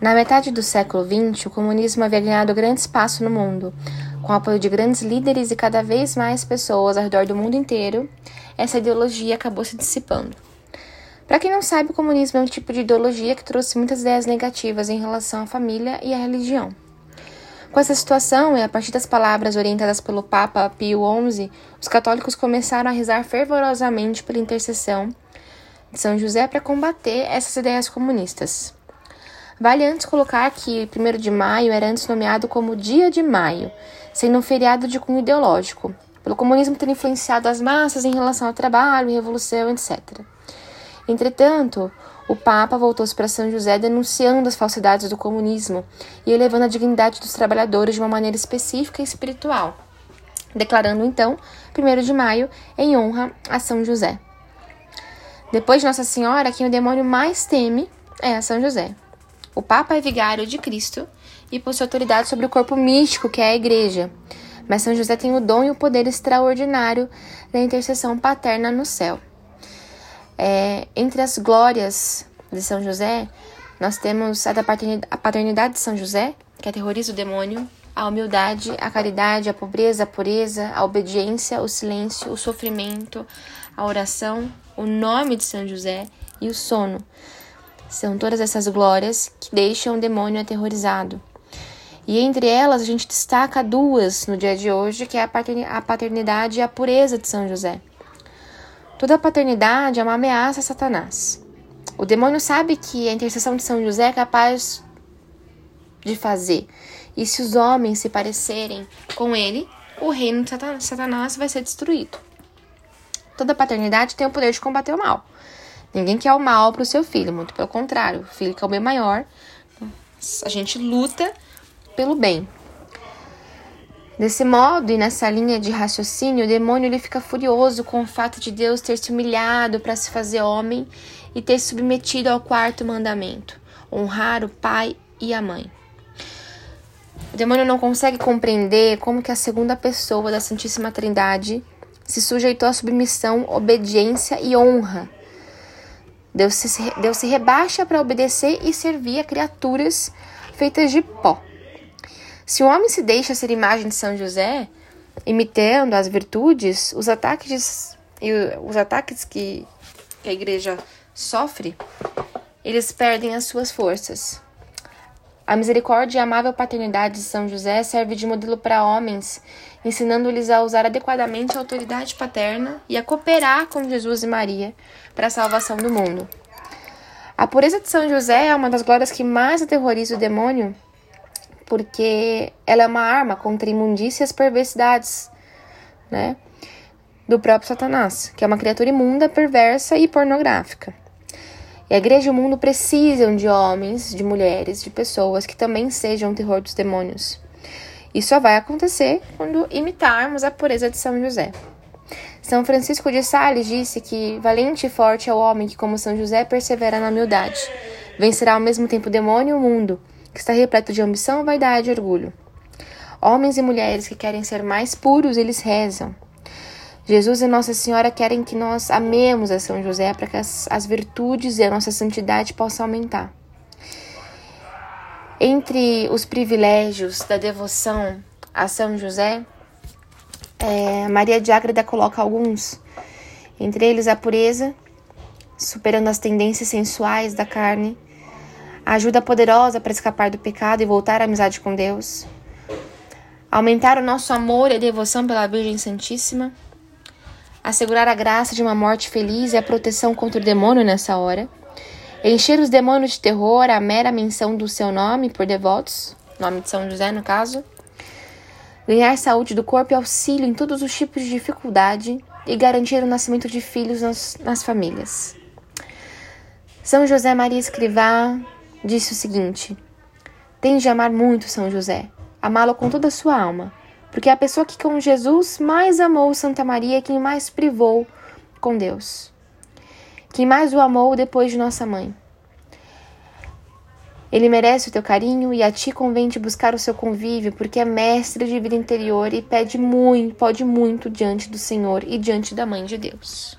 Na metade do século XX, o comunismo havia ganhado grande espaço no mundo. Com o apoio de grandes líderes e cada vez mais pessoas ao redor do mundo inteiro, essa ideologia acabou se dissipando. Para quem não sabe, o comunismo é um tipo de ideologia que trouxe muitas ideias negativas em relação à família e à religião. Com essa situação, e a partir das palavras orientadas pelo Papa Pio XI, os católicos começaram a rezar fervorosamente pela intercessão de São José para combater essas ideias comunistas. Vale antes colocar que 1 de maio era antes nomeado como Dia de Maio, sendo um feriado de cunho ideológico, pelo comunismo ter influenciado as massas em relação ao trabalho, revolução, etc. Entretanto, o Papa voltou-se para São José denunciando as falsidades do comunismo e elevando a dignidade dos trabalhadores de uma maneira específica e espiritual, declarando então 1 de maio em honra a São José. Depois de Nossa Senhora, quem o demônio mais teme é a São José. O Papa é vigário de Cristo e possui autoridade sobre o corpo místico, que é a Igreja. Mas São José tem o dom e o poder extraordinário da intercessão paterna no céu. É, entre as glórias de São José, nós temos a da paternidade de São José, que aterroriza o demônio, a humildade, a caridade, a pobreza, a pureza, a obediência, o silêncio, o sofrimento, a oração, o nome de São José e o sono. São todas essas glórias que deixam o demônio aterrorizado. E entre elas a gente destaca duas no dia de hoje, que é a paternidade e a pureza de São José. Toda paternidade é uma ameaça a Satanás. O demônio sabe que a intercessão de São José é capaz de fazer. E se os homens se parecerem com ele, o reino de Satanás vai ser destruído. Toda paternidade tem o poder de combater o mal. Ninguém quer o mal para o seu filho, muito pelo contrário. O filho quer o bem maior. A gente luta pelo bem. Desse modo e nessa linha de raciocínio, o demônio ele fica furioso com o fato de Deus ter se humilhado para se fazer homem e ter se submetido ao quarto mandamento: honrar o pai e a mãe. O demônio não consegue compreender como que a segunda pessoa da Santíssima Trindade se sujeitou à submissão, obediência e honra Deus se, Deus se rebaixa para obedecer e servir a criaturas feitas de pó. Se o homem se deixa ser imagem de São José, imitando as virtudes, os ataques, e os ataques que, que a igreja sofre, eles perdem as suas forças. A misericórdia e amável paternidade de São José serve de modelo para homens, ensinando-lhes a usar adequadamente a autoridade paterna e a cooperar com Jesus e Maria para a salvação do mundo. A pureza de São José é uma das glórias que mais aterroriza o demônio, porque ela é uma arma contra imundícias perversidades, né? Do próprio Satanás, que é uma criatura imunda, perversa e pornográfica. E a igreja e o mundo precisam de homens, de mulheres, de pessoas que também sejam o terror dos demônios. Isso só vai acontecer quando imitarmos a pureza de São José. São Francisco de Sales disse que valente e forte é o homem que, como São José, persevera na humildade. Vencerá ao mesmo tempo o demônio e o mundo, que está repleto de ambição, vaidade e orgulho. Homens e mulheres que querem ser mais puros, eles rezam. Jesus e Nossa Senhora querem que nós amemos a São José para que as, as virtudes e a nossa santidade possam aumentar. Entre os privilégios da devoção a São José, é, Maria de Ágreda coloca alguns, entre eles a pureza, superando as tendências sensuais da carne, a ajuda poderosa para escapar do pecado e voltar à amizade com Deus, aumentar o nosso amor e devoção pela Virgem Santíssima assegurar a graça de uma morte feliz e a proteção contra o demônio nessa hora, encher os demônios de terror a mera menção do seu nome por devotos, nome de São José no caso, ganhar saúde do corpo e auxílio em todos os tipos de dificuldade e garantir o nascimento de filhos nas, nas famílias. São José Maria Escrivá disse o seguinte: Tem de amar muito São José, amá-lo com toda a sua alma porque a pessoa que com Jesus mais amou Santa Maria é quem mais privou com Deus. Quem mais o amou depois de nossa mãe. Ele merece o teu carinho e a ti convém te buscar o seu convívio, porque é mestre de vida interior e pede muito, pode muito diante do Senhor e diante da mãe de Deus.